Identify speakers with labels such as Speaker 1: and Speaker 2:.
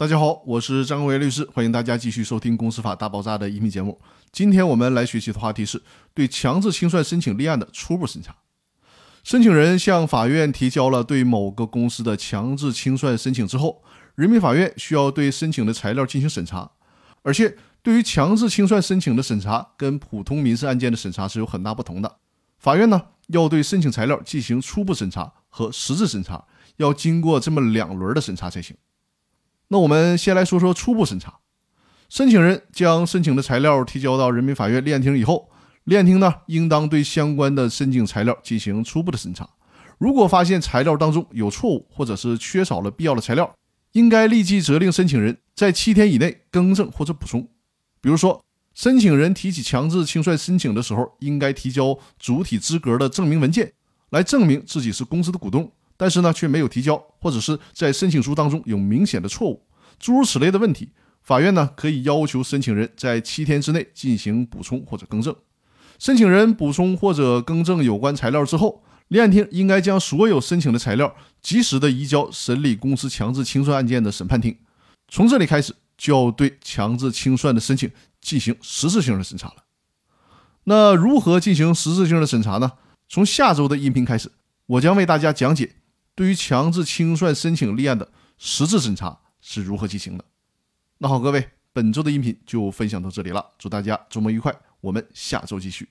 Speaker 1: 大家好，我是张伟律师，欢迎大家继续收听《公司法大爆炸》的音频节目。今天我们来学习的话题是对强制清算申请立案的初步审查。申请人向法院提交了对某个公司的强制清算申请之后，人民法院需要对申请的材料进行审查。而且，对于强制清算申请的审查跟普通民事案件的审查是有很大不同的。法院呢要对申请材料进行初步审查和实质审查，要经过这么两轮的审查才行。那我们先来说说初步审查。申请人将申请的材料提交到人民法院立案庭以后，立案庭呢应当对相关的申请材料进行初步的审查。如果发现材料当中有错误或者是缺少了必要的材料，应该立即责令申请人在七天以内更正或者补充。比如说，申请人提起强制清算申请的时候，应该提交主体资格的证明文件，来证明自己是公司的股东。但是呢，却没有提交，或者是在申请书当中有明显的错误，诸如此类的问题，法院呢可以要求申请人在七天之内进行补充或者更正。申请人补充或者更正有关材料之后，立案庭应该将所有申请的材料及时的移交审理公司强制清算案件的审判庭。从这里开始，就要对强制清算的申请进行实质性的审查了。那如何进行实质性的审查呢？从下周的音频开始，我将为大家讲解。对于强制清算申请立案的实质审查是如何进行的？那好，各位，本周的音频就分享到这里了。祝大家周末愉快，我们下周继续。